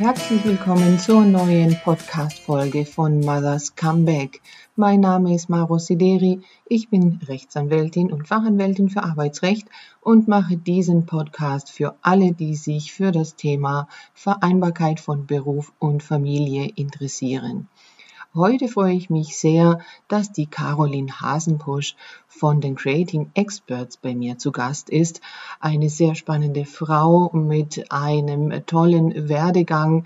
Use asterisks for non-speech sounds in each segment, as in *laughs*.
Herzlich willkommen zur neuen Podcast-Folge von Mothers Comeback. Mein Name ist Maro Sideri. Ich bin Rechtsanwältin und Fachanwältin für Arbeitsrecht und mache diesen Podcast für alle, die sich für das Thema Vereinbarkeit von Beruf und Familie interessieren. Heute freue ich mich sehr, dass die Caroline Hasenpusch von den Creating Experts bei mir zu Gast ist. Eine sehr spannende Frau mit einem tollen Werdegang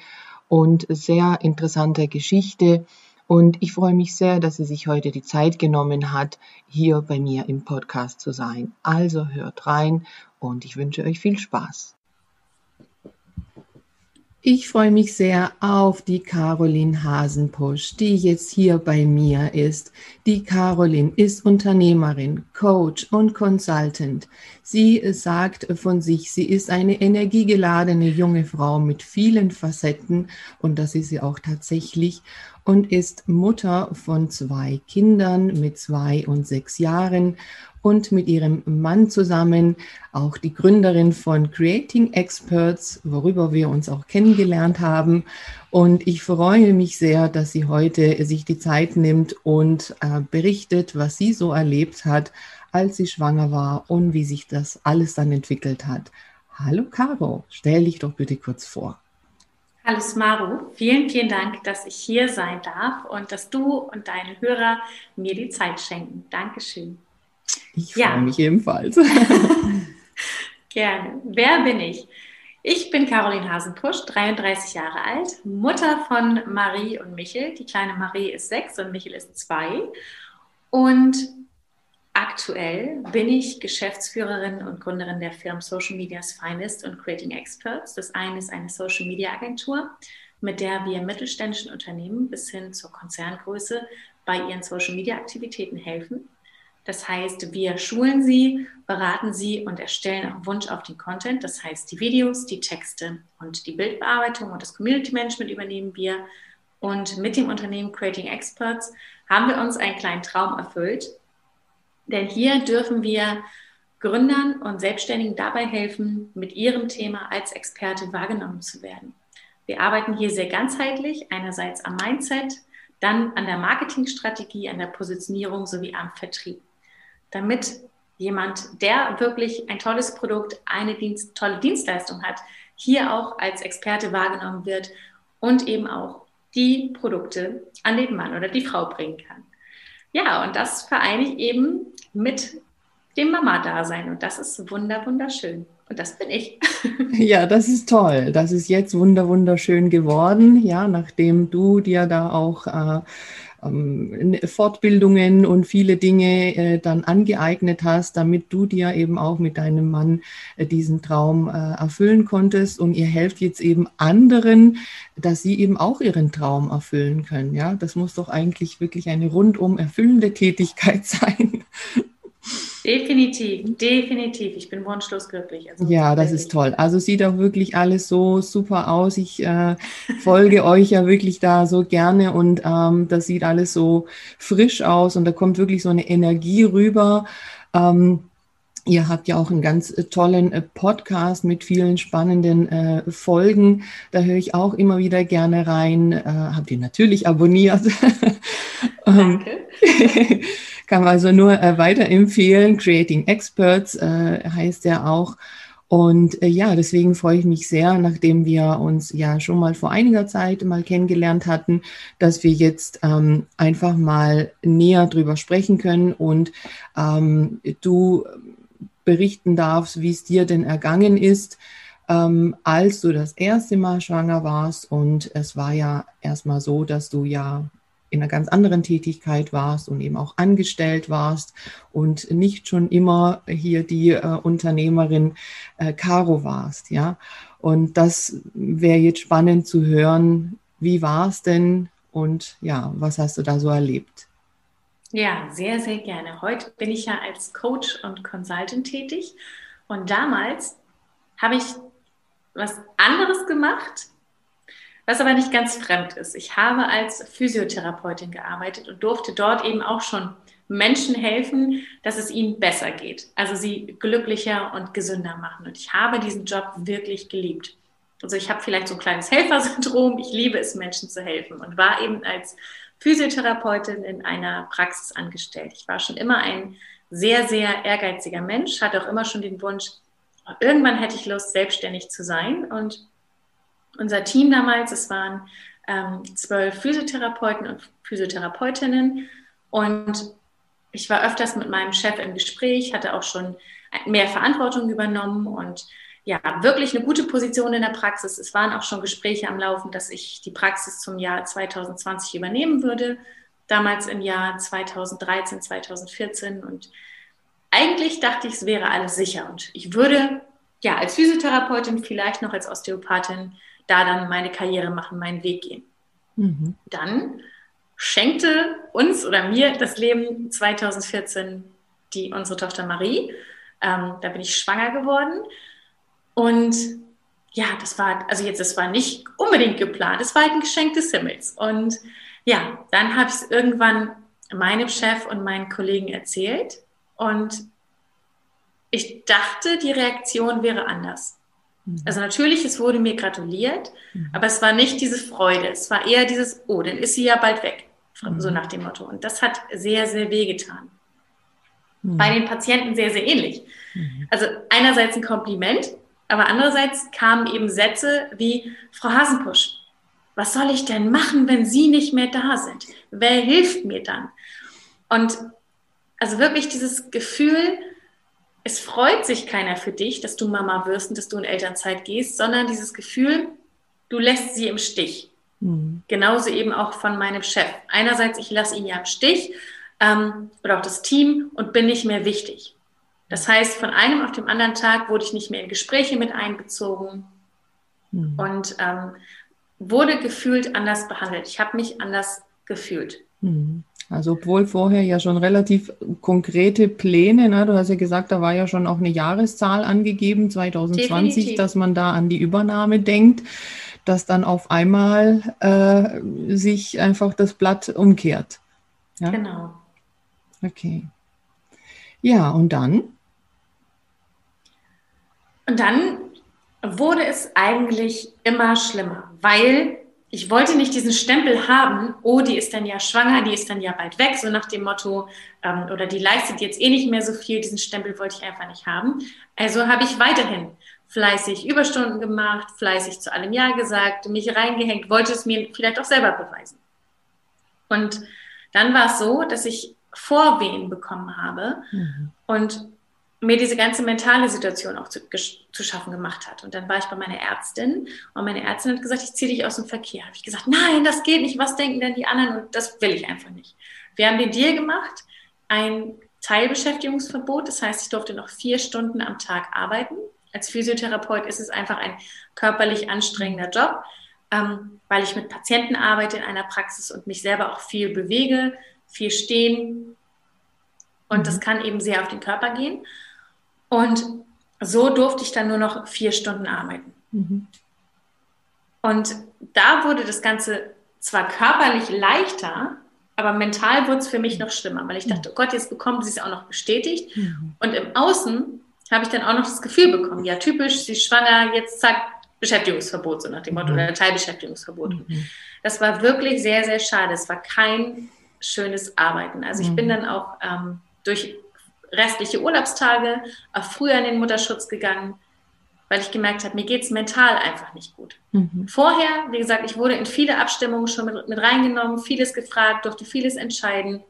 und sehr interessanter Geschichte. Und ich freue mich sehr, dass sie sich heute die Zeit genommen hat, hier bei mir im Podcast zu sein. Also hört rein und ich wünsche euch viel Spaß. Ich freue mich sehr auf die Caroline Hasenpusch, die jetzt hier bei mir ist. Die Caroline ist Unternehmerin, Coach und Consultant. Sie sagt von sich, sie ist eine energiegeladene junge Frau mit vielen Facetten und das ist sie auch tatsächlich und ist Mutter von zwei Kindern mit zwei und sechs Jahren und mit ihrem Mann zusammen auch die Gründerin von Creating Experts, worüber wir uns auch kennengelernt haben. Und ich freue mich sehr, dass sie heute sich die Zeit nimmt und äh, berichtet, was sie so erlebt hat, als sie schwanger war und wie sich das alles dann entwickelt hat. Hallo Caro, stell dich doch bitte kurz vor. Hallo Smaru, vielen, vielen Dank, dass ich hier sein darf und dass du und deine Hörer mir die Zeit schenken. Dankeschön. Ich freue ja. mich ebenfalls. *laughs* Gerne. Wer bin ich? Ich bin Caroline Hasenpusch, 33 Jahre alt, Mutter von Marie und Michel. Die kleine Marie ist sechs und Michel ist zwei. Und aktuell bin ich Geschäftsführerin und Gründerin der Firmen Social Media's Finest und Creating Experts. Das eine ist eine Social Media Agentur, mit der wir mittelständischen Unternehmen bis hin zur Konzerngröße bei ihren Social Media Aktivitäten helfen. Das heißt, wir schulen sie, beraten sie und erstellen auf Wunsch auf den Content. Das heißt, die Videos, die Texte und die Bildbearbeitung und das Community Management übernehmen wir. Und mit dem Unternehmen Creating Experts haben wir uns einen kleinen Traum erfüllt. Denn hier dürfen wir Gründern und Selbstständigen dabei helfen, mit ihrem Thema als Experte wahrgenommen zu werden. Wir arbeiten hier sehr ganzheitlich, einerseits am Mindset, dann an der Marketingstrategie, an der Positionierung sowie am Vertrieb damit jemand, der wirklich ein tolles Produkt, eine Dienst, tolle Dienstleistung hat, hier auch als Experte wahrgenommen wird und eben auch die Produkte an den Mann oder die Frau bringen kann. Ja, und das vereine ich eben mit dem Mama-Dasein und das ist wunder wunderschön. Und das bin ich. *laughs* Ja, das ist toll. Das ist jetzt wunder wunderschön geworden, ja, nachdem du dir da auch äh, ähm, Fortbildungen und viele Dinge äh, dann angeeignet hast, damit du dir eben auch mit deinem Mann äh, diesen Traum äh, erfüllen konntest. Und ihr helft jetzt eben anderen, dass sie eben auch ihren Traum erfüllen können. Ja, das muss doch eigentlich wirklich eine rundum erfüllende Tätigkeit *laughs* sein. Definitiv, definitiv. Ich bin wunschlos glücklich. Also ja, das ist toll. Also sieht auch wirklich alles so super aus. Ich äh, folge *laughs* euch ja wirklich da so gerne und ähm, das sieht alles so frisch aus und da kommt wirklich so eine Energie rüber. Ähm, Ihr habt ja auch einen ganz äh, tollen äh, Podcast mit vielen spannenden äh, Folgen. Da höre ich auch immer wieder gerne rein. Äh, habt ihr natürlich abonniert. *laughs* Ähm, Danke. *laughs* Kann also nur äh, weiterempfehlen. Creating Experts äh, heißt er auch. Und äh, ja, deswegen freue ich mich sehr, nachdem wir uns ja schon mal vor einiger Zeit mal kennengelernt hatten, dass wir jetzt ähm, einfach mal näher drüber sprechen können und ähm, du berichten darfst, wie es dir denn ergangen ist, ähm, als du das erste Mal schwanger warst. Und es war ja erstmal so, dass du ja in einer ganz anderen Tätigkeit warst und eben auch angestellt warst und nicht schon immer hier die äh, Unternehmerin äh, Caro warst, ja. Und das wäre jetzt spannend zu hören. Wie war es denn und ja, was hast du da so erlebt? Ja, sehr, sehr gerne. Heute bin ich ja als Coach und Consultant tätig und damals habe ich was anderes gemacht, was aber nicht ganz fremd ist. Ich habe als Physiotherapeutin gearbeitet und durfte dort eben auch schon Menschen helfen, dass es ihnen besser geht. Also sie glücklicher und gesünder machen. Und ich habe diesen Job wirklich geliebt. Also ich habe vielleicht so ein kleines Helfersyndrom. Ich liebe es, Menschen zu helfen und war eben als Physiotherapeutin in einer Praxis angestellt. Ich war schon immer ein sehr, sehr ehrgeiziger Mensch, hatte auch immer schon den Wunsch, irgendwann hätte ich Lust, selbstständig zu sein. Und unser Team damals, es waren ähm, zwölf Physiotherapeuten und Physiotherapeutinnen. Und ich war öfters mit meinem Chef im Gespräch, hatte auch schon mehr Verantwortung übernommen und ja, wirklich eine gute Position in der Praxis. Es waren auch schon Gespräche am Laufen, dass ich die Praxis zum Jahr 2020 übernehmen würde. Damals im Jahr 2013, 2014. Und eigentlich dachte ich, es wäre alles sicher. Und ich würde ja als Physiotherapeutin, vielleicht noch als Osteopathin, da dann meine Karriere machen, meinen Weg gehen. Mhm. Dann schenkte uns oder mir das Leben 2014 die, unsere Tochter Marie. Ähm, da bin ich schwanger geworden und ja, das war, also jetzt, das war nicht unbedingt geplant, es war halt ein Geschenk des Himmels. Und ja, dann habe ich es irgendwann meinem Chef und meinen Kollegen erzählt und ich dachte, die Reaktion wäre anders. Mhm. Also natürlich, es wurde mir gratuliert, mhm. aber es war nicht diese Freude, es war eher dieses, oh, dann ist sie ja bald weg, mhm. so nach dem Motto. Und das hat sehr, sehr wehgetan. Mhm. Bei den Patienten sehr, sehr ähnlich. Mhm. Also einerseits ein Kompliment, aber andererseits kamen eben Sätze wie, Frau Hasenpusch, was soll ich denn machen, wenn Sie nicht mehr da sind? Wer hilft mir dann? Und also wirklich dieses Gefühl, es freut sich keiner für dich, dass du Mama wirst und dass du in Elternzeit gehst, sondern dieses Gefühl, du lässt sie im Stich. Mhm. Genauso eben auch von meinem Chef. Einerseits, ich lasse ihn ja im Stich ähm, oder auch das Team und bin nicht mehr wichtig. Das heißt, von einem auf den anderen Tag wurde ich nicht mehr in Gespräche mit einbezogen mhm. und ähm, wurde gefühlt anders behandelt. Ich habe mich anders gefühlt. Mhm. Also obwohl vorher ja schon relativ konkrete Pläne, ne? du hast ja gesagt, da war ja schon auch eine Jahreszahl angegeben, 2020, Definitiv. dass man da an die Übernahme denkt, dass dann auf einmal äh, sich einfach das Blatt umkehrt. Ja? Genau. Okay. Ja, und dann? Und dann wurde es eigentlich immer schlimmer, weil ich wollte nicht diesen Stempel haben, oh, die ist dann ja schwanger, die ist dann ja bald weg, so nach dem Motto, ähm, oder die leistet jetzt eh nicht mehr so viel, diesen Stempel wollte ich einfach nicht haben. Also habe ich weiterhin fleißig Überstunden gemacht, fleißig zu allem Ja gesagt, mich reingehängt, wollte es mir vielleicht auch selber beweisen. Und dann war es so, dass ich Vorwehen bekommen habe mhm. und mir diese ganze mentale Situation auch zu, zu, schaffen gemacht hat. Und dann war ich bei meiner Ärztin und meine Ärztin hat gesagt, ich ziehe dich aus dem Verkehr. Habe ich gesagt, nein, das geht nicht. Was denken denn die anderen? Und das will ich einfach nicht. Wir haben den Deal gemacht, ein Teilbeschäftigungsverbot. Das heißt, ich durfte noch vier Stunden am Tag arbeiten. Als Physiotherapeut ist es einfach ein körperlich anstrengender Job, ähm, weil ich mit Patienten arbeite in einer Praxis und mich selber auch viel bewege, viel stehen. Und das mhm. kann eben sehr auf den Körper gehen. Und so durfte ich dann nur noch vier Stunden arbeiten. Mhm. Und da wurde das Ganze zwar körperlich leichter, aber mental wurde es für mich noch schlimmer, weil ich dachte, oh Gott, jetzt bekommen sie es auch noch bestätigt. Mhm. Und im Außen habe ich dann auch noch das Gefühl bekommen, ja, typisch, sie ist schwanger, jetzt zack, Beschäftigungsverbot, so nach dem Motto, mhm. oder Teilbeschäftigungsverbot. Mhm. Das war wirklich sehr, sehr schade. Es war kein schönes Arbeiten. Also ich bin mhm. dann auch ähm, durch restliche Urlaubstage, auch früher in den Mutterschutz gegangen, weil ich gemerkt habe, mir geht es mental einfach nicht gut. Mhm. Vorher, wie gesagt, ich wurde in viele Abstimmungen schon mit, mit reingenommen, vieles gefragt, durfte vieles entscheiden,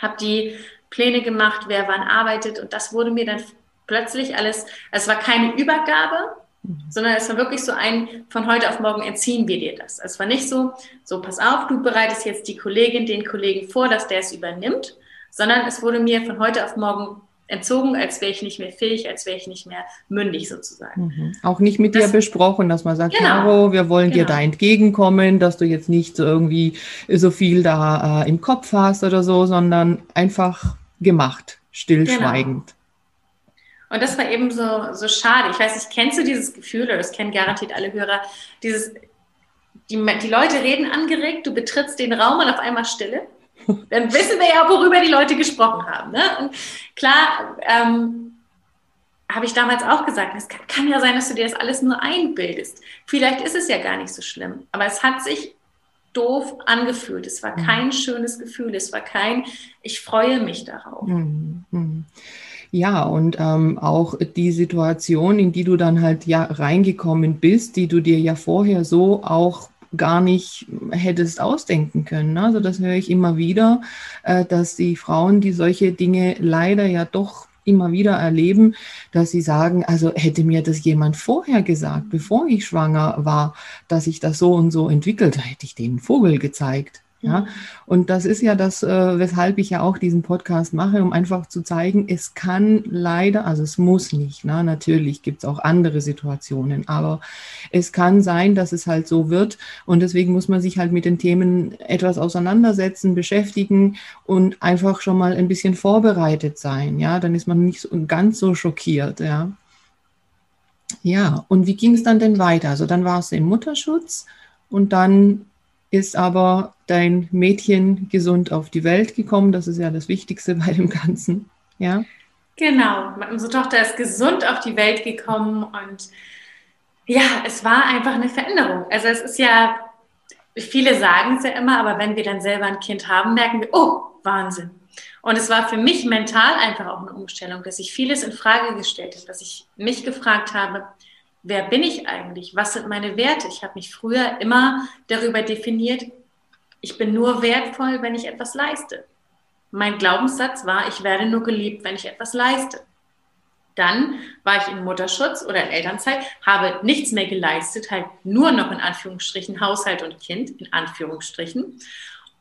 habe die Pläne gemacht, wer wann arbeitet und das wurde mir dann plötzlich alles, es war keine Übergabe, mhm. sondern es war wirklich so ein, von heute auf morgen entziehen wir dir das. Es war nicht so, so pass auf, du bereitest jetzt die Kollegin, den Kollegen vor, dass der es übernimmt, sondern es wurde mir von heute auf morgen entzogen, als wäre ich nicht mehr fähig, als wäre ich nicht mehr mündig sozusagen. Mhm. Auch nicht mit das, dir besprochen, dass man sagt, genau, Caro, wir wollen genau. dir da entgegenkommen, dass du jetzt nicht so irgendwie so viel da äh, im Kopf hast oder so, sondern einfach gemacht, stillschweigend. Genau. Und das war eben so, so schade. Ich weiß nicht, kennst du dieses Gefühl, oder das kennen garantiert alle Hörer, dieses, die, die Leute reden angeregt, du betrittst den Raum und auf einmal Stille. Dann wissen wir ja, worüber die Leute gesprochen haben. Ne? Und klar, ähm, habe ich damals auch gesagt, es kann, kann, ja sein, dass du dir das alles nur einbildest. Vielleicht ist es ja gar nicht so schlimm, aber es hat sich doof angefühlt. Es war mhm. kein schönes Gefühl. Es war kein, ich freue mich darauf. Mhm. mhm. Ja, und ähm, auch die Situation, in die du dann halt ja reingekommen bist, die du dir ja vorher so auch gar nicht hättest ausdenken können. Also das höre ich immer wieder, äh, dass die Frauen, die solche Dinge leider ja doch immer wieder erleben, dass sie sagen, also hätte mir das jemand vorher gesagt, bevor ich schwanger war, dass ich das so und so entwickelt, hätte ich den Vogel gezeigt. Ja, und das ist ja das, äh, weshalb ich ja auch diesen Podcast mache, um einfach zu zeigen, es kann leider, also es muss nicht, na, natürlich gibt es auch andere Situationen, aber es kann sein, dass es halt so wird und deswegen muss man sich halt mit den Themen etwas auseinandersetzen, beschäftigen und einfach schon mal ein bisschen vorbereitet sein, ja, dann ist man nicht so, ganz so schockiert, ja. Ja, und wie ging es dann denn weiter? Also dann war es im Mutterschutz und dann ist aber dein Mädchen gesund auf die Welt gekommen. Das ist ja das Wichtigste *laughs* bei dem Ganzen. Ja. Genau, unsere Tochter ist gesund auf die Welt gekommen und ja, es war einfach eine Veränderung. Also es ist ja, viele sagen es ja immer, aber wenn wir dann selber ein Kind haben, merken wir, oh, Wahnsinn. Und es war für mich mental einfach auch eine Umstellung, dass ich vieles in Frage gestellt habe, dass ich mich gefragt habe, wer bin ich eigentlich? Was sind meine Werte? Ich habe mich früher immer darüber definiert, ich bin nur wertvoll, wenn ich etwas leiste. Mein Glaubenssatz war, ich werde nur geliebt, wenn ich etwas leiste. Dann war ich in Mutterschutz oder in Elternzeit, habe nichts mehr geleistet, halt nur noch in Anführungsstrichen Haushalt und Kind, in Anführungsstrichen.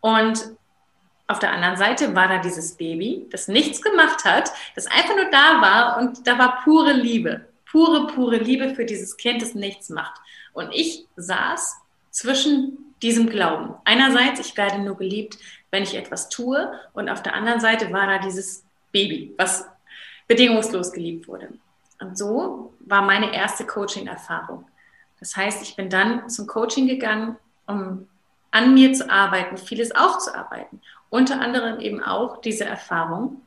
Und auf der anderen Seite war da dieses Baby, das nichts gemacht hat, das einfach nur da war und da war pure Liebe pure, pure Liebe für dieses Kind, das nichts macht. Und ich saß zwischen diesem Glauben. Einerseits, ich werde nur geliebt, wenn ich etwas tue. Und auf der anderen Seite war da dieses Baby, was bedingungslos geliebt wurde. Und so war meine erste Coaching-Erfahrung. Das heißt, ich bin dann zum Coaching gegangen, um an mir zu arbeiten, vieles aufzuarbeiten. Unter anderem eben auch diese Erfahrung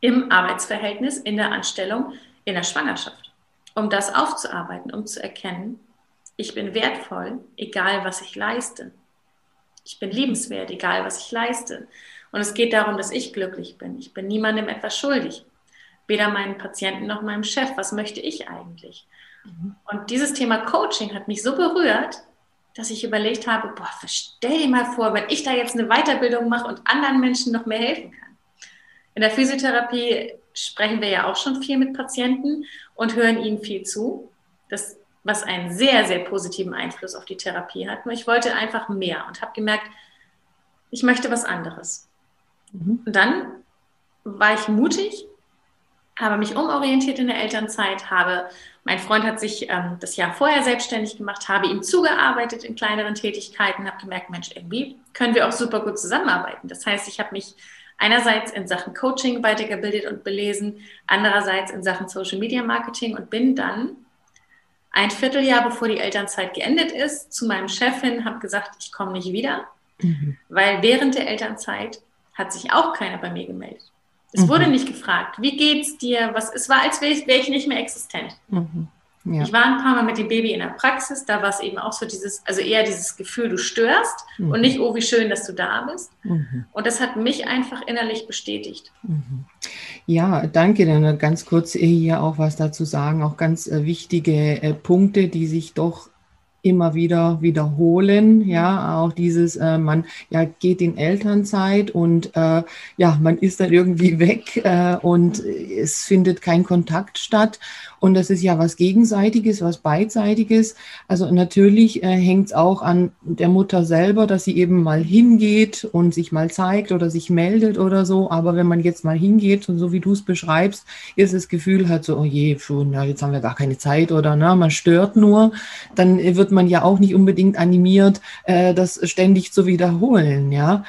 im Arbeitsverhältnis, in der Anstellung, in der Schwangerschaft, um das aufzuarbeiten, um zu erkennen, ich bin wertvoll, egal was ich leiste. Ich bin liebenswert, egal was ich leiste. Und es geht darum, dass ich glücklich bin. Ich bin niemandem etwas schuldig. Weder meinen Patienten noch meinem Chef. Was möchte ich eigentlich? Mhm. Und dieses Thema Coaching hat mich so berührt, dass ich überlegt habe, boah, stell dir mal vor, wenn ich da jetzt eine Weiterbildung mache und anderen Menschen noch mehr helfen kann. In der Physiotherapie sprechen wir ja auch schon viel mit Patienten und hören ihnen viel zu, das, was einen sehr, sehr positiven Einfluss auf die Therapie hat. Nur ich wollte einfach mehr und habe gemerkt, ich möchte was anderes. Mhm. Und dann war ich mutig, habe mich umorientiert in der Elternzeit, habe, mein Freund hat sich ähm, das Jahr vorher selbstständig gemacht, habe ihm zugearbeitet in kleineren Tätigkeiten, habe gemerkt, Mensch, irgendwie können wir auch super gut zusammenarbeiten. Das heißt, ich habe mich einerseits in Sachen Coaching weitergebildet und belesen, andererseits in Sachen Social Media Marketing und bin dann ein Vierteljahr bevor die Elternzeit geendet ist, zu meinem Chefin, habe gesagt, ich komme nicht wieder, mhm. weil während der Elternzeit hat sich auch keiner bei mir gemeldet. Es mhm. wurde nicht gefragt, wie geht's dir? Was, es war, als wäre ich, wär ich nicht mehr existent. Mhm. Ja. Ich war ein paar Mal mit dem Baby in der Praxis, da war es eben auch so dieses, also eher dieses Gefühl, du störst mhm. und nicht, oh, wie schön, dass du da bist. Mhm. Und das hat mich einfach innerlich bestätigt. Mhm. Ja, danke. Dann ganz kurz hier auch was dazu sagen, auch ganz äh, wichtige äh, Punkte, die sich doch immer wieder wiederholen. Ja, auch dieses, äh, man ja, geht in Elternzeit und äh, ja, man ist dann irgendwie *laughs* weg äh, und es findet kein Kontakt statt. Und das ist ja was Gegenseitiges, was Beidseitiges. Also natürlich äh, hängt es auch an der Mutter selber, dass sie eben mal hingeht und sich mal zeigt oder sich meldet oder so. Aber wenn man jetzt mal hingeht und so wie du es beschreibst, ist das Gefühl halt so, oh je, schon, ja, jetzt haben wir gar keine Zeit oder na, man stört nur, dann wird man ja auch nicht unbedingt animiert, äh, das ständig zu wiederholen, ja.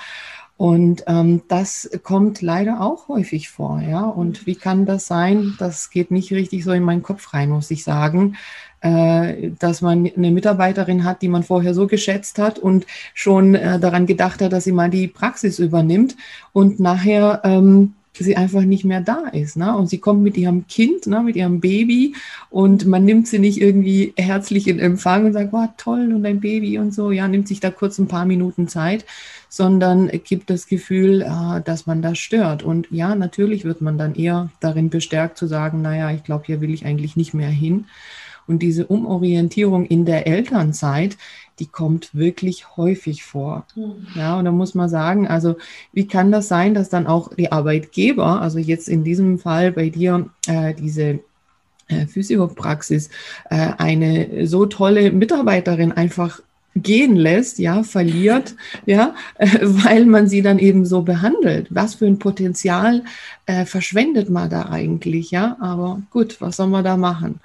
Und ähm, das kommt leider auch häufig vor, ja. Und wie kann das sein? Das geht nicht richtig so in meinen Kopf rein, muss ich sagen, äh, dass man eine Mitarbeiterin hat, die man vorher so geschätzt hat und schon äh, daran gedacht hat, dass sie mal die Praxis übernimmt und nachher ähm, sie einfach nicht mehr da ist. Ne? Und sie kommt mit ihrem Kind, ne, mit ihrem Baby und man nimmt sie nicht irgendwie herzlich in Empfang und sagt, wow, toll und dein Baby und so, ja, nimmt sich da kurz ein paar Minuten Zeit, sondern gibt das Gefühl, äh, dass man das stört. Und ja, natürlich wird man dann eher darin bestärkt zu sagen, naja, ich glaube, hier will ich eigentlich nicht mehr hin. Und diese Umorientierung in der Elternzeit, die kommt wirklich häufig vor. Mhm. Ja, und da muss man sagen, also wie kann das sein, dass dann auch die Arbeitgeber, also jetzt in diesem Fall bei dir äh, diese äh, Physiopraxis, äh, eine so tolle Mitarbeiterin einfach gehen lässt, ja, verliert, ja, äh, weil man sie dann eben so behandelt. Was für ein Potenzial äh, verschwendet man da eigentlich, ja? Aber gut, was soll man da machen?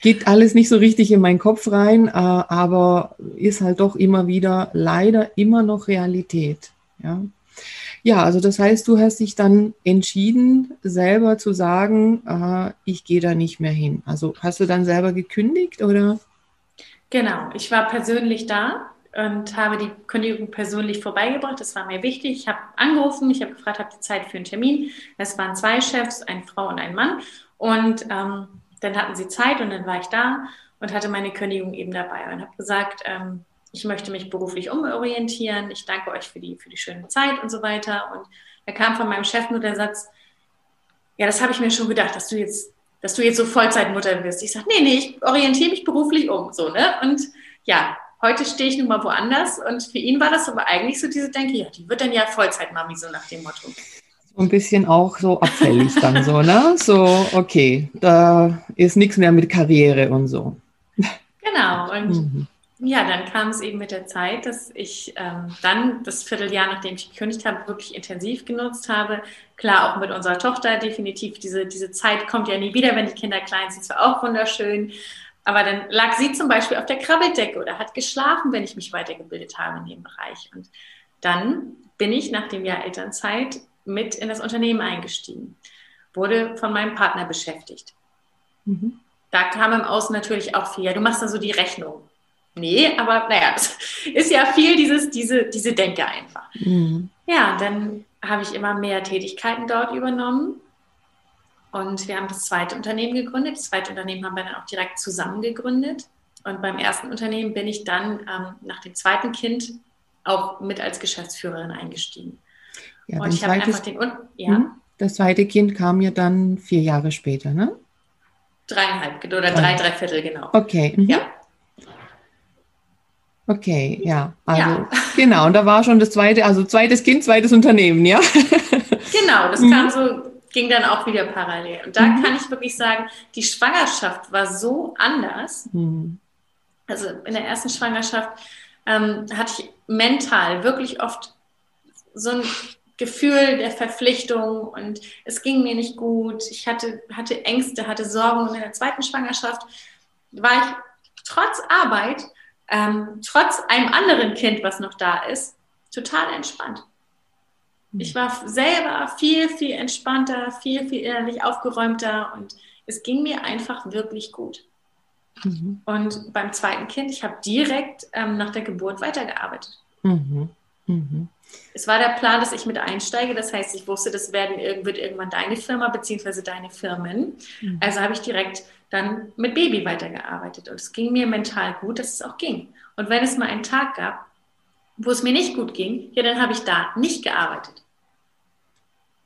Geht alles nicht so richtig in meinen Kopf rein, äh, aber ist halt doch immer wieder leider immer noch Realität. Ja. Ja, also das heißt, du hast dich dann entschieden, selber zu sagen, äh, ich gehe da nicht mehr hin. Also hast du dann selber gekündigt oder? Genau, ich war persönlich da und habe die Kündigung persönlich vorbeigebracht. Das war mir wichtig. Ich habe angerufen, ich habe gefragt, habt ihr Zeit für einen Termin? Es waren zwei Chefs, eine Frau und ein Mann. Und ähm, dann hatten sie Zeit und dann war ich da und hatte meine Kündigung eben dabei und habe gesagt, ähm, ich möchte mich beruflich umorientieren, ich danke euch für die, für die schöne Zeit und so weiter. Und da kam von meinem Chef nur der Satz, ja, das habe ich mir schon gedacht, dass du jetzt, dass du jetzt so Vollzeitmutter wirst. Ich sage, nee, nee, ich orientiere mich beruflich um, so, ne? Und ja, heute stehe ich nun mal woanders und für ihn war das aber eigentlich so diese Denke, ja, die wird dann ja Vollzeitmami, so nach dem Motto ein bisschen auch so abfällig dann so, ne? So, okay, da ist nichts mehr mit Karriere und so. Genau, und mhm. ja, dann kam es eben mit der Zeit, dass ich ähm, dann das Vierteljahr, nachdem ich gekündigt habe, wirklich intensiv genutzt habe. Klar, auch mit unserer Tochter definitiv. Diese, diese Zeit kommt ja nie wieder, wenn die Kinder klein sind. Es war auch wunderschön. Aber dann lag sie zum Beispiel auf der Krabbeldecke oder hat geschlafen, wenn ich mich weitergebildet habe in dem Bereich. Und dann bin ich nach dem Jahr Elternzeit mit in das Unternehmen eingestiegen, wurde von meinem Partner beschäftigt. Mhm. Da kam im Außen natürlich auch viel, ja, du machst da so die Rechnung. Nee, aber naja, es *laughs* ist ja viel dieses, diese, diese Denke einfach. Mhm. Ja, dann habe ich immer mehr Tätigkeiten dort übernommen. Und wir haben das zweite Unternehmen gegründet. Das zweite Unternehmen haben wir dann auch direkt zusammen gegründet. Und beim ersten Unternehmen bin ich dann ähm, nach dem zweiten Kind auch mit als Geschäftsführerin eingestiegen. Ja, und ich habe einfach den, ja. Hm? Das zweite Kind kam ja dann vier Jahre später, ne? Dreieinhalb oder drei, drei Viertel, genau. Okay. Mhm. Ja. Okay, ja. Also, ja. *laughs* genau. Und da war schon das zweite, also zweites Kind, zweites Unternehmen, ja? *laughs* Genau, das mhm. kam so, ging dann auch wieder parallel. Und da mhm. kann ich wirklich sagen, die Schwangerschaft war so anders. Mhm. Also in der ersten Schwangerschaft ähm, hatte ich mental wirklich oft so ein Gefühl der Verpflichtung und es ging mir nicht gut. Ich hatte, hatte Ängste, hatte Sorgen. Und in der zweiten Schwangerschaft war ich trotz Arbeit, ähm, trotz einem anderen Kind, was noch da ist, total entspannt. Hm. Ich war selber viel, viel entspannter, viel, viel innerlich aufgeräumter und es ging mir einfach wirklich gut. Mhm. Und beim zweiten Kind, ich habe direkt ähm, nach der Geburt weitergearbeitet. Mhm. Mhm. Es war der Plan, dass ich mit einsteige. Das heißt, ich wusste, das werden, wird irgendwann deine Firma bzw. deine Firmen. Mhm. Also habe ich direkt dann mit Baby weitergearbeitet. Und es ging mir mental gut, dass es auch ging. Und wenn es mal einen Tag gab, wo es mir nicht gut ging, ja, dann habe ich da nicht gearbeitet.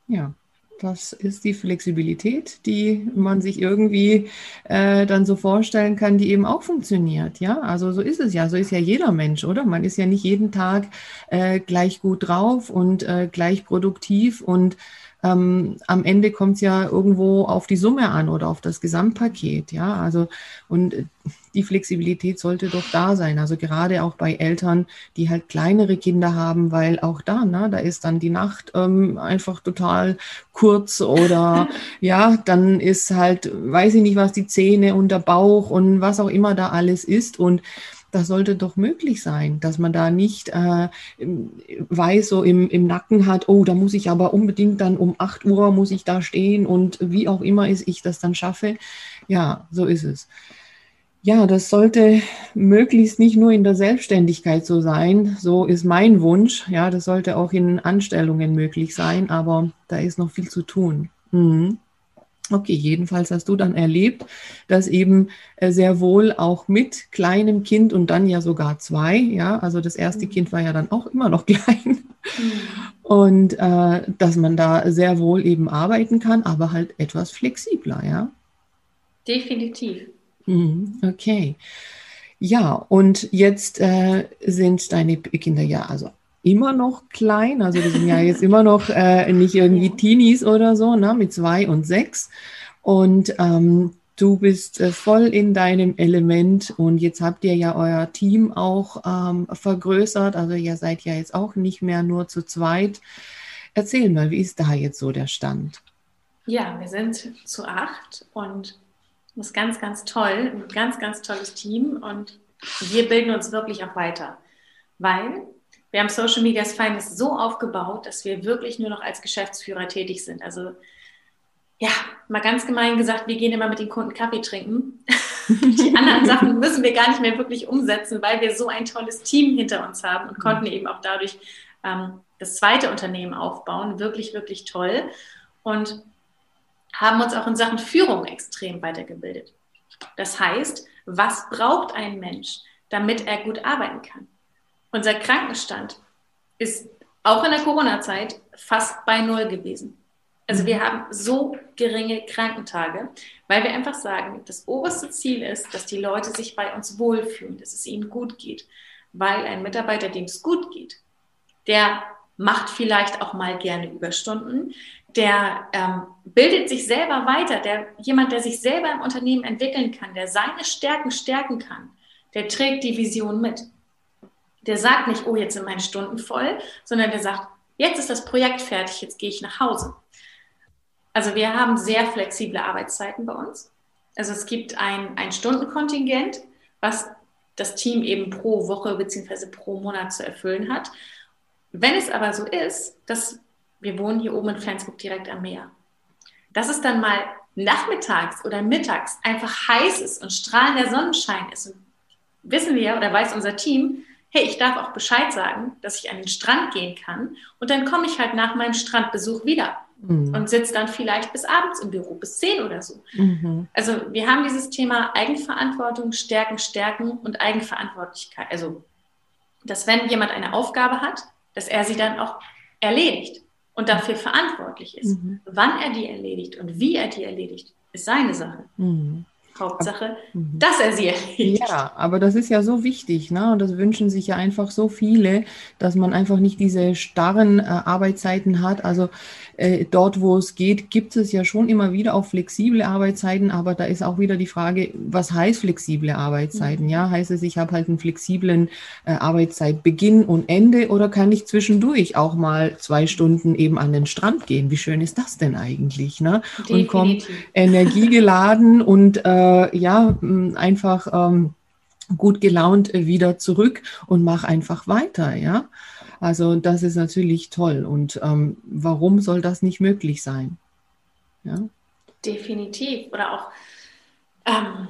Ja. Das ist die Flexibilität, die man sich irgendwie äh, dann so vorstellen kann, die eben auch funktioniert. Ja, also so ist es ja. So ist ja jeder Mensch, oder? Man ist ja nicht jeden Tag äh, gleich gut drauf und äh, gleich produktiv und ähm, am Ende kommt es ja irgendwo auf die Summe an oder auf das Gesamtpaket, ja. Also und die Flexibilität sollte doch da sein. Also gerade auch bei Eltern, die halt kleinere Kinder haben, weil auch da, ne, da ist dann die Nacht ähm, einfach total kurz oder *laughs* ja, dann ist halt, weiß ich nicht, was die Zähne und der Bauch und was auch immer da alles ist und das sollte doch möglich sein, dass man da nicht äh, weiß, so im, im Nacken hat, oh, da muss ich aber unbedingt dann um 8 Uhr muss ich da stehen und wie auch immer ist ich das dann schaffe. Ja, so ist es. Ja, das sollte möglichst nicht nur in der Selbstständigkeit so sein. So ist mein Wunsch. Ja, das sollte auch in Anstellungen möglich sein, aber da ist noch viel zu tun. Mhm. Okay, jedenfalls hast du dann erlebt, dass eben äh, sehr wohl auch mit kleinem Kind und dann ja sogar zwei, ja, also das erste mhm. Kind war ja dann auch immer noch *laughs* klein mhm. und äh, dass man da sehr wohl eben arbeiten kann, aber halt etwas flexibler, ja. Definitiv. Mhm, okay. Ja, und jetzt äh, sind deine Kinder ja also immer noch klein, also die sind ja jetzt immer noch äh, nicht irgendwie Teenies oder so, ne, mit zwei und sechs. Und ähm, du bist äh, voll in deinem Element und jetzt habt ihr ja euer Team auch ähm, vergrößert, also ihr seid ja jetzt auch nicht mehr nur zu zweit. Erzähl mal, wie ist da jetzt so der Stand? Ja, wir sind zu acht und das ist ganz, ganz toll, ein ganz, ganz tolles Team und wir bilden uns wirklich auch weiter, weil wir haben Social Media Finance so aufgebaut, dass wir wirklich nur noch als Geschäftsführer tätig sind. Also ja, mal ganz gemein gesagt, wir gehen immer mit den Kunden Kaffee trinken. *laughs* Die anderen Sachen müssen wir gar nicht mehr wirklich umsetzen, weil wir so ein tolles Team hinter uns haben und konnten eben auch dadurch ähm, das zweite Unternehmen aufbauen. Wirklich, wirklich toll. Und haben uns auch in Sachen Führung extrem weitergebildet. Das heißt, was braucht ein Mensch, damit er gut arbeiten kann? Unser Krankenstand ist auch in der Corona-Zeit fast bei Null gewesen. Also wir haben so geringe Krankentage, weil wir einfach sagen, das oberste Ziel ist, dass die Leute sich bei uns wohlfühlen, dass es ihnen gut geht. Weil ein Mitarbeiter, dem es gut geht, der macht vielleicht auch mal gerne Überstunden, der ähm, bildet sich selber weiter, der jemand, der sich selber im Unternehmen entwickeln kann, der seine Stärken stärken kann, der trägt die Vision mit. Der sagt nicht, oh, jetzt sind meine Stunden voll, sondern der sagt, jetzt ist das Projekt fertig, jetzt gehe ich nach Hause. Also wir haben sehr flexible Arbeitszeiten bei uns. Also es gibt ein, ein Stundenkontingent, was das Team eben pro Woche bzw. pro Monat zu erfüllen hat. Wenn es aber so ist, dass wir wohnen hier oben in Flensburg direkt am Meer, dass es dann mal nachmittags oder mittags einfach heiß ist und strahlender Sonnenschein ist, wissen wir oder weiß unser Team, hey, ich darf auch Bescheid sagen, dass ich an den Strand gehen kann und dann komme ich halt nach meinem Strandbesuch wieder mhm. und sitze dann vielleicht bis abends im Büro, bis zehn oder so. Mhm. Also wir haben dieses Thema Eigenverantwortung, Stärken, Stärken und Eigenverantwortlichkeit. Also, dass wenn jemand eine Aufgabe hat, dass er sie dann auch erledigt und dafür verantwortlich ist. Mhm. Wann er die erledigt und wie er die erledigt, ist seine Sache. Mhm. Hauptsache, mhm. dass er sie erledigt. Ja, aber das ist ja so wichtig, ne? Und das wünschen sich ja einfach so viele, dass man einfach nicht diese starren äh, Arbeitszeiten hat. Also äh, dort, wo es geht, gibt es ja schon immer wieder auch flexible Arbeitszeiten, aber da ist auch wieder die Frage, was heißt flexible Arbeitszeiten? Mhm. Ja, heißt es, ich habe halt einen flexiblen äh, Arbeitszeitbeginn und Ende oder kann ich zwischendurch auch mal zwei Stunden eben an den Strand gehen? Wie schön ist das denn eigentlich? Ne? Und komme *laughs* energiegeladen und äh, ja, einfach ähm, gut gelaunt wieder zurück und mach einfach weiter, ja. Also das ist natürlich toll. Und ähm, warum soll das nicht möglich sein? Ja? Definitiv. Oder auch, ähm,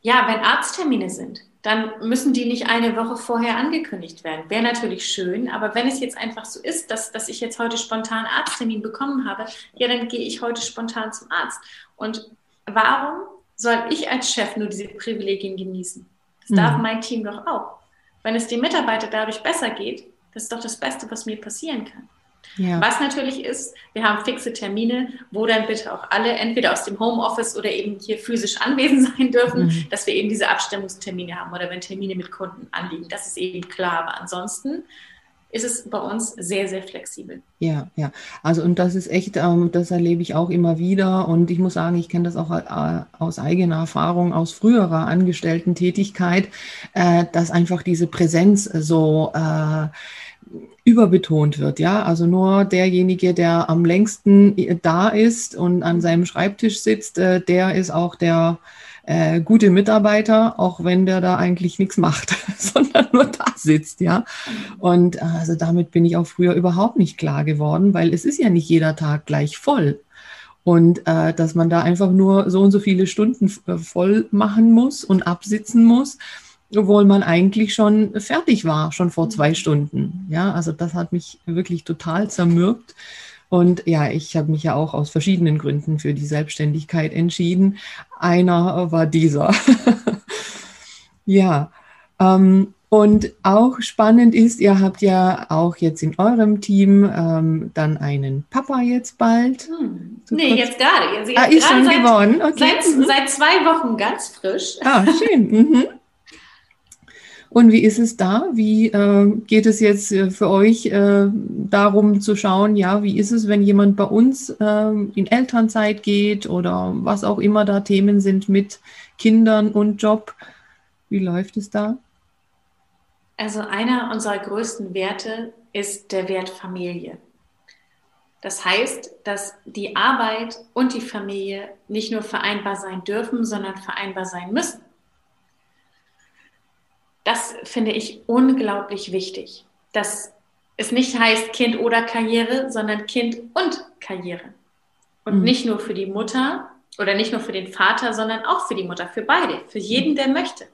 ja, wenn Arzttermine sind, dann müssen die nicht eine Woche vorher angekündigt werden. Wäre natürlich schön, aber wenn es jetzt einfach so ist, dass, dass ich jetzt heute spontan Arzttermin bekommen habe, ja, dann gehe ich heute spontan zum Arzt. Und warum soll ich als Chef nur diese Privilegien genießen? Das darf mhm. mein Team doch auch. Wenn es den Mitarbeitern dadurch besser geht, das ist doch das Beste, was mir passieren kann. Ja. Was natürlich ist, wir haben fixe Termine, wo dann bitte auch alle entweder aus dem Homeoffice oder eben hier physisch anwesend *laughs* sein dürfen, mhm. dass wir eben diese Abstimmungstermine haben oder wenn Termine mit Kunden anliegen. Das ist eben klar. Aber ansonsten ist es bei uns sehr, sehr flexibel. Ja, ja. Also und das ist echt, ähm, das erlebe ich auch immer wieder. Und ich muss sagen, ich kenne das auch äh, aus eigener Erfahrung, aus früherer Angestellten-Tätigkeit, äh, dass einfach diese Präsenz so äh, überbetont wird, ja. Also nur derjenige, der am längsten da ist und an seinem Schreibtisch sitzt, äh, der ist auch der äh, gute Mitarbeiter, auch wenn der da eigentlich nichts macht, *laughs* sondern nur da sitzt, ja. Und äh, also damit bin ich auch früher überhaupt nicht klar geworden, weil es ist ja nicht jeder Tag gleich voll. Und äh, dass man da einfach nur so und so viele Stunden äh, voll machen muss und absitzen muss, obwohl man eigentlich schon fertig war, schon vor zwei Stunden. Ja, also das hat mich wirklich total zermürbt. Und ja, ich habe mich ja auch aus verschiedenen Gründen für die Selbstständigkeit entschieden. Einer war dieser. *laughs* ja, ähm, und auch spannend ist, ihr habt ja auch jetzt in eurem Team ähm, dann einen Papa jetzt bald. Hm. So nee, jetzt gerade. Ah, ist schon seit, geworden. Okay. Seit, mhm. seit, zwei Wochen ganz frisch. Ah, schön. Mhm. *laughs* Und wie ist es da? Wie äh, geht es jetzt äh, für euch äh, darum zu schauen, ja, wie ist es, wenn jemand bei uns äh, in Elternzeit geht oder was auch immer da Themen sind mit Kindern und Job? Wie läuft es da? Also einer unserer größten Werte ist der Wert Familie. Das heißt, dass die Arbeit und die Familie nicht nur vereinbar sein dürfen, sondern vereinbar sein müssen. Das finde ich unglaublich wichtig, dass es nicht heißt Kind oder Karriere, sondern Kind und Karriere. Und mhm. nicht nur für die Mutter oder nicht nur für den Vater, sondern auch für die Mutter, für beide, für jeden, der möchte.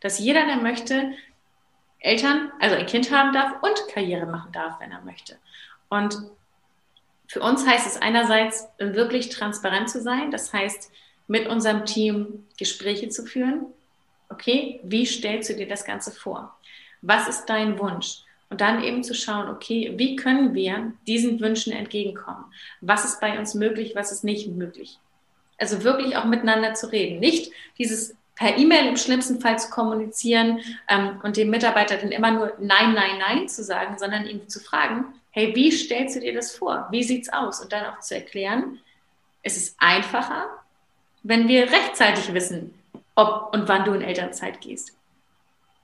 Dass jeder, der möchte, Eltern, also ein Kind haben darf und Karriere machen darf, wenn er möchte. Und für uns heißt es einerseits, wirklich transparent zu sein, das heißt, mit unserem Team Gespräche zu führen, okay, wie stellst du dir das Ganze vor? Was ist dein Wunsch? Und dann eben zu schauen, okay, wie können wir diesen Wünschen entgegenkommen? Was ist bei uns möglich, was ist nicht möglich? Also wirklich auch miteinander zu reden. Nicht dieses per E-Mail im schlimmsten Fall zu kommunizieren ähm, und dem Mitarbeiter dann immer nur Nein, Nein, Nein zu sagen, sondern ihn zu fragen, hey, wie stellst du dir das vor? Wie sieht's aus? Und dann auch zu erklären, es ist einfacher, wenn wir rechtzeitig wissen, ob und wann du in Elternzeit gehst.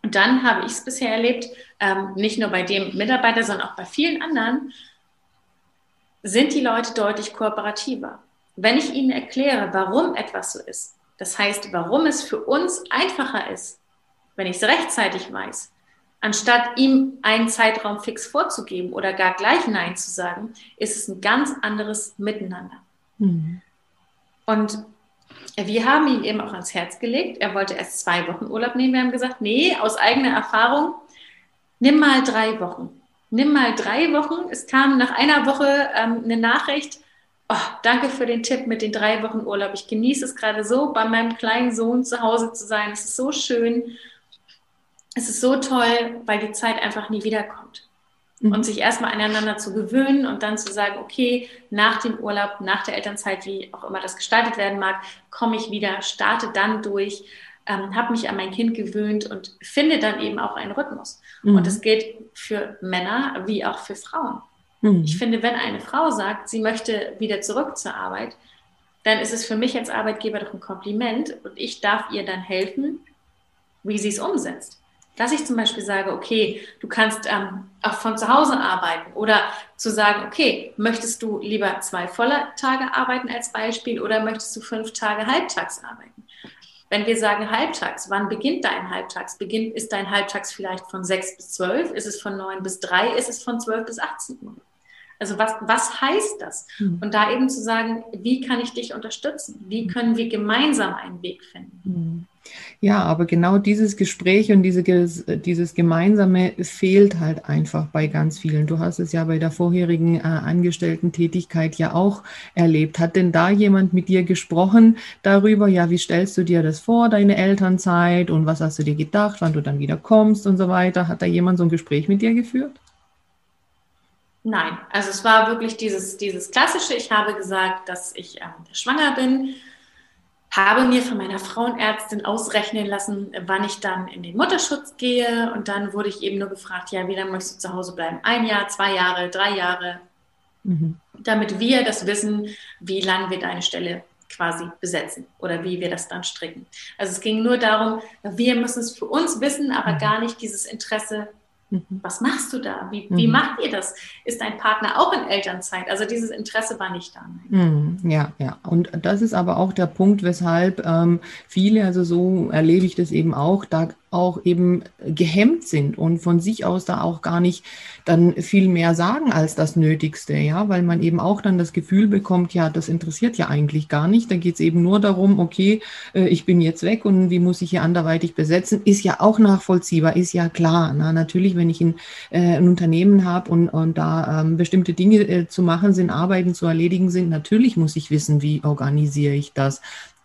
Und dann habe ich es bisher erlebt, ähm, nicht nur bei dem Mitarbeiter, sondern auch bei vielen anderen, sind die Leute deutlich kooperativer. Wenn ich ihnen erkläre, warum etwas so ist, das heißt, warum es für uns einfacher ist, wenn ich es rechtzeitig weiß, anstatt ihm einen Zeitraum fix vorzugeben oder gar gleich Nein zu sagen, ist es ein ganz anderes Miteinander. Mhm. Und wir haben ihm eben auch ans Herz gelegt. Er wollte erst zwei Wochen Urlaub nehmen. Wir haben gesagt, nee, aus eigener Erfahrung, nimm mal drei Wochen. Nimm mal drei Wochen. Es kam nach einer Woche ähm, eine Nachricht, oh, danke für den Tipp mit den drei Wochen Urlaub. Ich genieße es gerade so, bei meinem kleinen Sohn zu Hause zu sein. Es ist so schön. Es ist so toll, weil die Zeit einfach nie wiederkommt mhm. und sich erstmal aneinander zu gewöhnen und dann zu sagen, okay, nach dem Urlaub, nach der Elternzeit, wie auch immer das gestaltet werden mag, komme ich wieder, starte dann durch, ähm, habe mich an mein Kind gewöhnt und finde dann eben auch einen Rhythmus. Mhm. Und das gilt für Männer wie auch für Frauen. Mhm. Ich finde, wenn eine Frau sagt, sie möchte wieder zurück zur Arbeit, dann ist es für mich als Arbeitgeber doch ein Kompliment und ich darf ihr dann helfen, wie sie es umsetzt dass ich zum Beispiel sage, okay, du kannst ähm, auch von zu Hause arbeiten oder zu sagen, okay, möchtest du lieber zwei volle Tage arbeiten als Beispiel oder möchtest du fünf Tage halbtags arbeiten? Wenn wir sagen halbtags, wann beginnt dein Halbtags? Beginnt, ist dein Halbtags vielleicht von sechs bis zwölf? Ist es von neun bis drei? Ist es von zwölf bis 18 Uhr? Also was, was heißt das? Mhm. Und da eben zu sagen, wie kann ich dich unterstützen? Wie können wir gemeinsam einen Weg finden? Mhm. Ja, aber genau dieses Gespräch und diese, dieses Gemeinsame fehlt halt einfach bei ganz vielen. Du hast es ja bei der vorherigen äh, Angestellten-Tätigkeit ja auch erlebt. Hat denn da jemand mit dir gesprochen darüber, ja, wie stellst du dir das vor, deine Elternzeit und was hast du dir gedacht, wann du dann wieder kommst und so weiter? Hat da jemand so ein Gespräch mit dir geführt? Nein, also es war wirklich dieses, dieses klassische, ich habe gesagt, dass ich äh, schwanger bin habe mir von meiner Frauenärztin ausrechnen lassen, wann ich dann in den Mutterschutz gehe. Und dann wurde ich eben nur gefragt, ja, wie lange möchtest du zu Hause bleiben? Ein Jahr, zwei Jahre, drei Jahre. Mhm. Damit wir das wissen, wie lange wir deine Stelle quasi besetzen oder wie wir das dann stricken. Also es ging nur darum, wir müssen es für uns wissen, aber mhm. gar nicht dieses Interesse, Mhm. Was machst du da? Wie, wie mhm. macht ihr das? Ist dein Partner auch in Elternzeit? Also dieses Interesse war nicht da. Mhm. Ja, ja. Und das ist aber auch der Punkt, weshalb ähm, viele, also so erlebe ich das eben auch, da auch eben gehemmt sind und von sich aus da auch gar nicht dann viel mehr sagen als das Nötigste, ja, weil man eben auch dann das Gefühl bekommt, ja, das interessiert ja eigentlich gar nicht. Da geht es eben nur darum, okay, äh, ich bin jetzt weg und wie muss ich hier anderweitig besetzen, ist ja auch nachvollziehbar, ist ja klar. Na, natürlich, wenn ich ein, äh, ein Unternehmen habe und, und da ähm, bestimmte Dinge äh, zu machen sind, Arbeiten zu erledigen sind, natürlich muss ich wissen, wie organisiere ich das.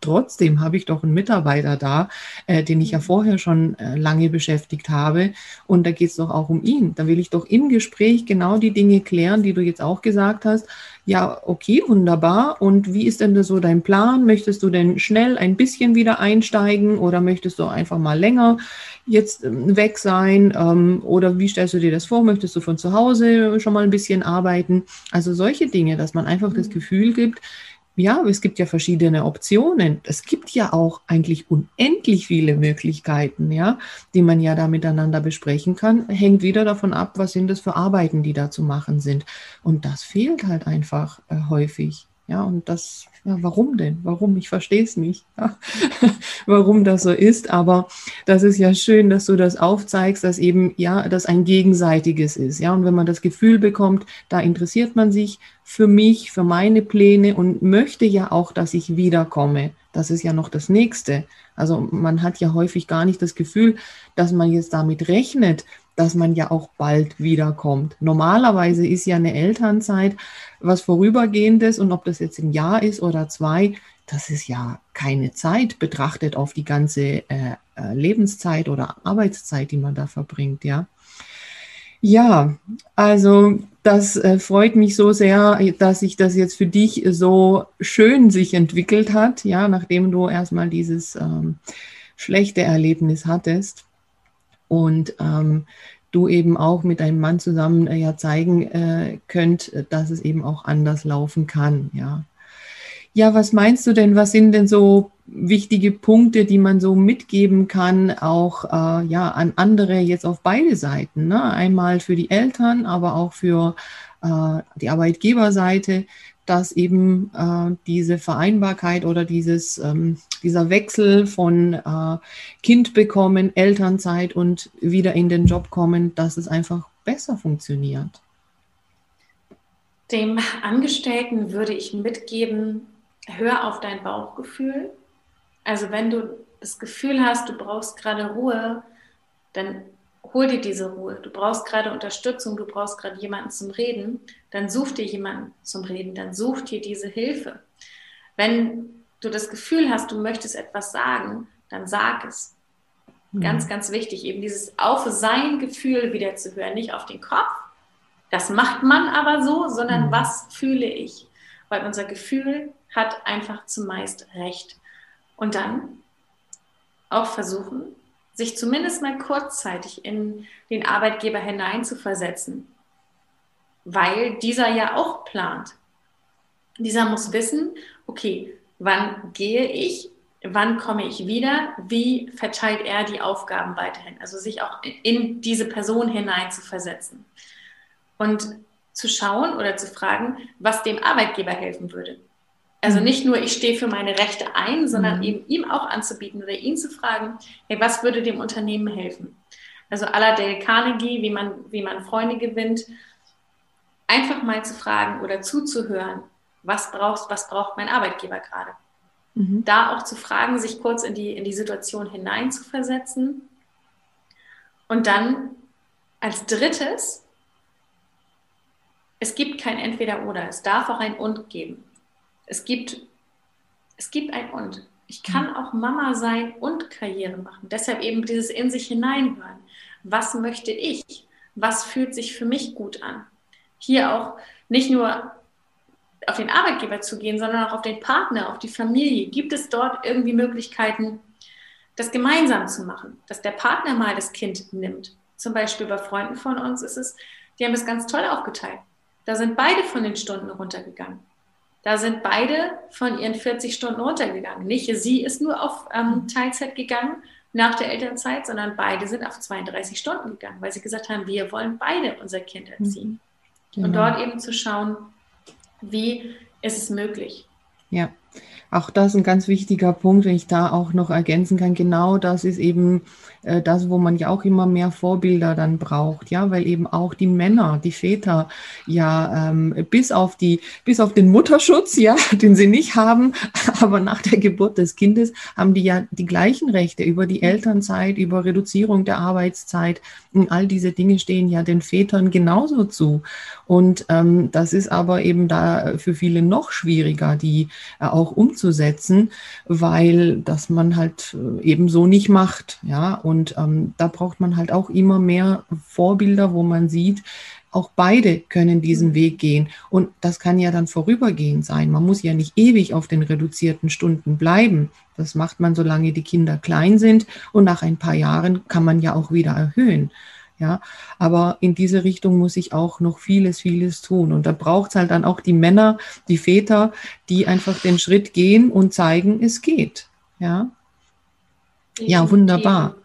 Trotzdem habe ich doch einen Mitarbeiter da, äh, den ich ja mhm. vorher schon äh, lange beschäftigt habe. Und da geht es doch auch um ihn. Da will ich doch im Gespräch genau die Dinge klären, die du jetzt auch gesagt hast. Ja, okay, wunderbar. Und wie ist denn so dein Plan? Möchtest du denn schnell ein bisschen wieder einsteigen oder möchtest du einfach mal länger jetzt ähm, weg sein? Ähm, oder wie stellst du dir das vor? Möchtest du von zu Hause schon mal ein bisschen arbeiten? Also solche Dinge, dass man einfach das mhm. Gefühl gibt, ja, es gibt ja verschiedene Optionen. Es gibt ja auch eigentlich unendlich viele Möglichkeiten, ja, die man ja da miteinander besprechen kann. Hängt wieder davon ab, was sind das für Arbeiten, die da zu machen sind. Und das fehlt halt einfach äh, häufig. Ja, und das, ja, warum denn? Warum? Ich verstehe es nicht, ja, *laughs* warum das so ist. Aber das ist ja schön, dass du das aufzeigst, dass eben, ja, das ein gegenseitiges ist. Ja, und wenn man das Gefühl bekommt, da interessiert man sich für mich, für meine Pläne und möchte ja auch, dass ich wiederkomme. Das ist ja noch das nächste. Also man hat ja häufig gar nicht das Gefühl, dass man jetzt damit rechnet, dass man ja auch bald wiederkommt. Normalerweise ist ja eine Elternzeit was Vorübergehendes und ob das jetzt ein Jahr ist oder zwei, das ist ja keine Zeit betrachtet auf die ganze äh, äh Lebenszeit oder Arbeitszeit, die man da verbringt, ja. Ja, also das äh, freut mich so sehr, dass sich das jetzt für dich so schön sich entwickelt hat, ja, nachdem du erstmal dieses ähm, schlechte Erlebnis hattest. Und ähm, du eben auch mit deinem Mann zusammen äh, ja zeigen äh, könnt, dass es eben auch anders laufen kann, ja. Ja, was meinst du denn? Was sind denn so wichtige Punkte, die man so mitgeben kann, auch äh, ja an andere jetzt auf beide Seiten? Ne? Einmal für die Eltern, aber auch für äh, die Arbeitgeberseite, dass eben äh, diese Vereinbarkeit oder dieses, ähm, dieser Wechsel von äh, Kind bekommen, Elternzeit und wieder in den Job kommen, dass es einfach besser funktioniert. Dem Angestellten würde ich mitgeben, hör auf dein Bauchgefühl. Also wenn du das Gefühl hast, du brauchst gerade Ruhe, dann hol dir diese Ruhe. Du brauchst gerade Unterstützung, du brauchst gerade jemanden zum Reden, dann such dir jemanden zum Reden, dann such dir diese Hilfe. Wenn du das Gefühl hast, du möchtest etwas sagen, dann sag es. Mhm. Ganz, ganz wichtig, eben dieses auf sein Gefühl wieder zu hören, nicht auf den Kopf. Das macht man aber so, sondern mhm. was fühle ich? Weil unser Gefühl hat einfach zumeist recht. Und dann auch versuchen, sich zumindest mal kurzzeitig in den Arbeitgeber hineinzuversetzen, weil dieser ja auch plant. Dieser muss wissen, okay, wann gehe ich, wann komme ich wieder, wie verteilt er die Aufgaben weiterhin, also sich auch in diese Person hineinzuversetzen und zu schauen oder zu fragen, was dem Arbeitgeber helfen würde. Also mhm. nicht nur, ich stehe für meine Rechte ein, sondern mhm. eben ihm auch anzubieten oder ihn zu fragen, hey, was würde dem Unternehmen helfen? Also à la Dale Carnegie, wie man, wie man Freunde gewinnt, einfach mal zu fragen oder zuzuhören, was brauchst, was braucht mein Arbeitgeber gerade? Mhm. Da auch zu fragen, sich kurz in die, in die Situation hineinzuversetzen. Und dann als drittes, es gibt kein Entweder-Oder, es darf auch ein Und geben es gibt, es gibt ein Und. Ich kann mhm. auch Mama sein und Karriere machen. Deshalb eben dieses in sich hineinhören. Was möchte ich? Was fühlt sich für mich gut an? Hier auch nicht nur auf den Arbeitgeber zu gehen, sondern auch auf den Partner, auf die Familie. Gibt es dort irgendwie Möglichkeiten, das gemeinsam zu machen, dass der Partner mal das Kind nimmt? Zum Beispiel bei Freunden von uns ist es, die haben es ganz toll aufgeteilt. Da sind beide von den Stunden runtergegangen. Da sind beide von ihren 40 Stunden runtergegangen. Nicht sie ist nur auf ähm, Teilzeit gegangen nach der Elternzeit, sondern beide sind auf 32 Stunden gegangen, weil sie gesagt haben, wir wollen beide unser Kind erziehen. Mhm. Genau. Und dort eben zu schauen, wie ist es möglich. Ja, Auch das ist ein ganz wichtiger Punkt, wenn ich da auch noch ergänzen kann. Genau das ist eben äh, das, wo man ja auch immer mehr Vorbilder dann braucht, ja, weil eben auch die Männer, die Väter ja ähm, bis auf die, bis auf den Mutterschutz, ja, *laughs* den sie nicht haben, *laughs* aber nach der Geburt des Kindes haben die ja die gleichen Rechte über die Elternzeit, über Reduzierung der Arbeitszeit. Und all diese Dinge stehen ja den Vätern genauso zu. Und ähm, das ist aber eben da für viele noch schwieriger, die äh, auch umzusetzen, weil das man halt äh, eben so nicht macht, ja. Und und ähm, da braucht man halt auch immer mehr Vorbilder, wo man sieht, auch beide können diesen Weg gehen. Und das kann ja dann vorübergehend sein. Man muss ja nicht ewig auf den reduzierten Stunden bleiben. Das macht man, solange die Kinder klein sind. Und nach ein paar Jahren kann man ja auch wieder erhöhen. Ja, aber in diese Richtung muss ich auch noch vieles, vieles tun. Und da braucht es halt dann auch die Männer, die Väter, die einfach den Schritt gehen und zeigen, es geht. Ja, ja wunderbar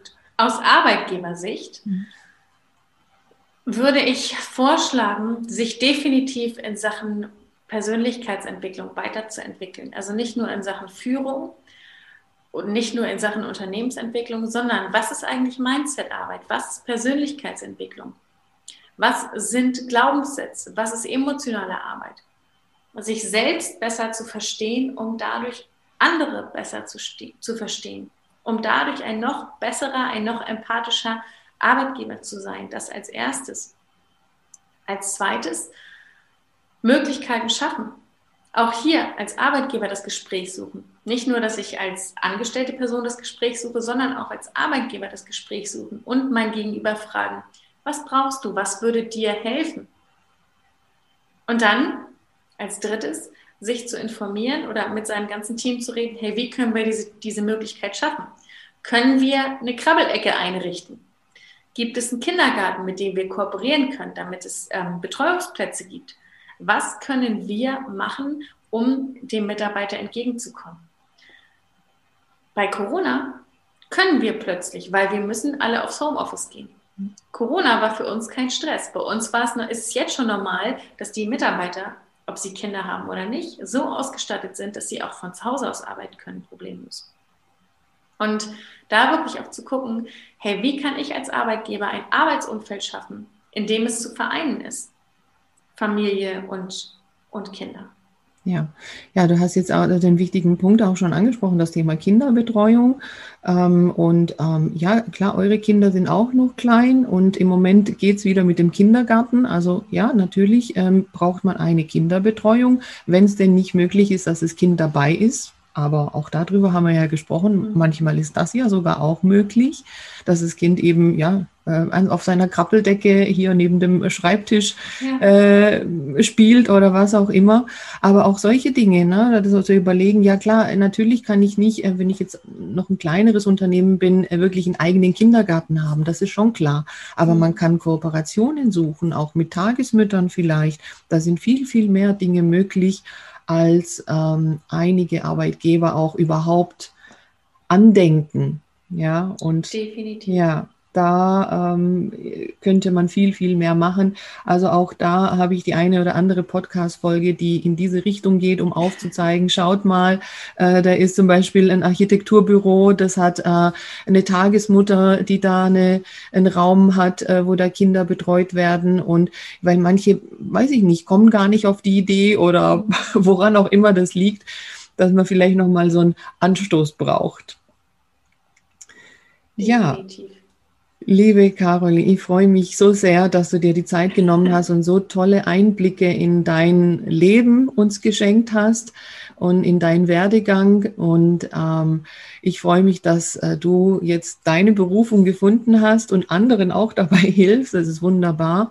aus Arbeitgebersicht mhm. würde ich vorschlagen, sich definitiv in Sachen Persönlichkeitsentwicklung weiterzuentwickeln. Also nicht nur in Sachen Führung und nicht nur in Sachen Unternehmensentwicklung, sondern was ist eigentlich Mindsetarbeit? Was ist Persönlichkeitsentwicklung? Was sind Glaubenssätze? Was ist emotionale Arbeit? Sich selbst besser zu verstehen, um dadurch andere besser zu, zu verstehen um dadurch ein noch besserer, ein noch empathischer Arbeitgeber zu sein. Das als erstes. Als zweites, Möglichkeiten schaffen. Auch hier als Arbeitgeber das Gespräch suchen. Nicht nur, dass ich als angestellte Person das Gespräch suche, sondern auch als Arbeitgeber das Gespräch suchen und mein Gegenüber fragen, was brauchst du, was würde dir helfen? Und dann als drittes, sich zu informieren oder mit seinem ganzen Team zu reden, hey, wie können wir diese, diese Möglichkeit schaffen? Können wir eine Krabbelecke einrichten? Gibt es einen Kindergarten, mit dem wir kooperieren können, damit es ähm, Betreuungsplätze gibt? Was können wir machen, um dem Mitarbeiter entgegenzukommen? Bei Corona können wir plötzlich, weil wir müssen alle aufs Homeoffice gehen. Corona war für uns kein Stress. Bei uns war es, ist es jetzt schon normal, dass die Mitarbeiter ob sie Kinder haben oder nicht, so ausgestattet sind, dass sie auch von zu Hause aus arbeiten können, problemlos. Und da wirklich auch zu gucken, hey, wie kann ich als Arbeitgeber ein Arbeitsumfeld schaffen, in dem es zu vereinen ist, Familie und, und Kinder. Ja, ja, du hast jetzt auch den wichtigen Punkt auch schon angesprochen, das Thema Kinderbetreuung. Ähm, und ähm, ja, klar, eure Kinder sind auch noch klein und im Moment geht's wieder mit dem Kindergarten. Also ja, natürlich ähm, braucht man eine Kinderbetreuung, wenn es denn nicht möglich ist, dass das Kind dabei ist. Aber auch darüber haben wir ja gesprochen. Mhm. Manchmal ist das ja sogar auch möglich, dass das Kind eben ja äh, auf seiner Krabbeldecke hier neben dem Schreibtisch ja. äh, spielt oder was auch immer. Aber auch solche Dinge, ne, das zu überlegen, ja klar, natürlich kann ich nicht, äh, wenn ich jetzt noch ein kleineres Unternehmen bin, äh, wirklich einen eigenen Kindergarten haben. Das ist schon klar. Aber mhm. man kann Kooperationen suchen, auch mit Tagesmüttern vielleicht. Da sind viel, viel mehr Dinge möglich als ähm, einige Arbeitgeber auch überhaupt andenken. Ja, und Definitiv. ja, da ähm, könnte man viel, viel mehr machen. Also auch da habe ich die eine oder andere Podcast-Folge, die in diese Richtung geht, um aufzuzeigen, schaut mal, äh, da ist zum Beispiel ein Architekturbüro, das hat äh, eine Tagesmutter, die da eine, einen Raum hat, äh, wo da Kinder betreut werden. Und weil manche, weiß ich nicht, kommen gar nicht auf die Idee oder *laughs* woran auch immer das liegt, dass man vielleicht nochmal so einen Anstoß braucht. Definitiv. Ja. Liebe Caroline, ich freue mich so sehr, dass du dir die Zeit genommen hast und so tolle Einblicke in dein Leben uns geschenkt hast und in deinen Werdegang. Und ähm, ich freue mich, dass äh, du jetzt deine Berufung gefunden hast und anderen auch *laughs* dabei hilfst. Das ist wunderbar.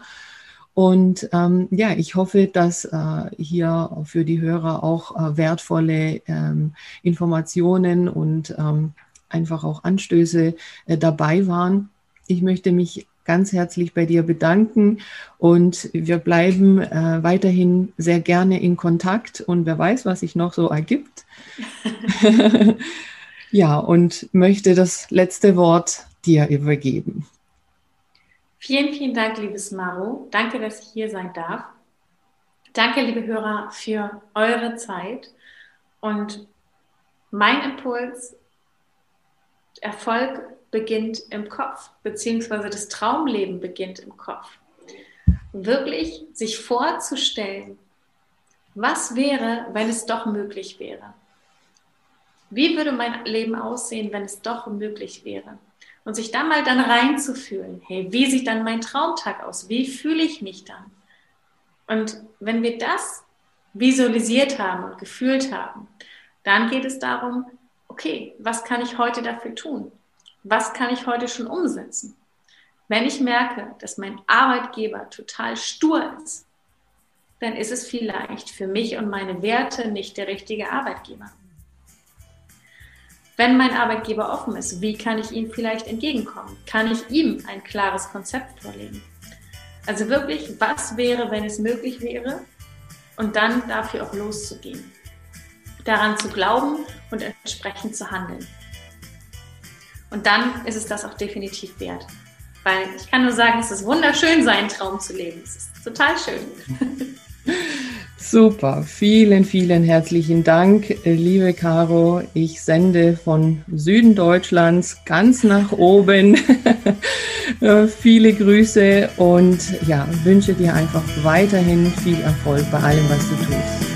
Und ähm, ja, ich hoffe, dass äh, hier für die Hörer auch äh, wertvolle ähm, Informationen und ähm, einfach auch Anstöße äh, dabei waren. Ich möchte mich ganz herzlich bei dir bedanken und wir bleiben äh, weiterhin sehr gerne in Kontakt und wer weiß, was sich noch so ergibt. *laughs* ja, und möchte das letzte Wort dir übergeben. Vielen, vielen Dank, liebes Maro. Danke, dass ich hier sein darf. Danke, liebe Hörer, für eure Zeit. Und Mein Impuls, Erfolg beginnt im Kopf, beziehungsweise das Traumleben beginnt im Kopf. Wirklich sich vorzustellen, was wäre, wenn es doch möglich wäre? Wie würde mein Leben aussehen, wenn es doch möglich wäre? Und sich dann mal dann reinzufühlen, hey, wie sieht dann mein Traumtag aus? Wie fühle ich mich dann? Und wenn wir das visualisiert haben und gefühlt haben, dann geht es darum, okay, was kann ich heute dafür tun? Was kann ich heute schon umsetzen? Wenn ich merke, dass mein Arbeitgeber total stur ist, dann ist es vielleicht für mich und meine Werte nicht der richtige Arbeitgeber. Wenn mein Arbeitgeber offen ist, wie kann ich ihm vielleicht entgegenkommen? Kann ich ihm ein klares Konzept vorlegen? Also wirklich, was wäre, wenn es möglich wäre? Und dann dafür auch loszugehen. Daran zu glauben und entsprechend zu handeln. Und dann ist es das auch definitiv wert. Weil ich kann nur sagen, es ist wunderschön, seinen Traum zu leben. Es ist total schön. *laughs* Super, vielen, vielen herzlichen Dank, liebe Caro. Ich sende von Süden Deutschlands ganz nach oben *laughs* viele Grüße und ja, wünsche dir einfach weiterhin viel Erfolg bei allem, was du tust.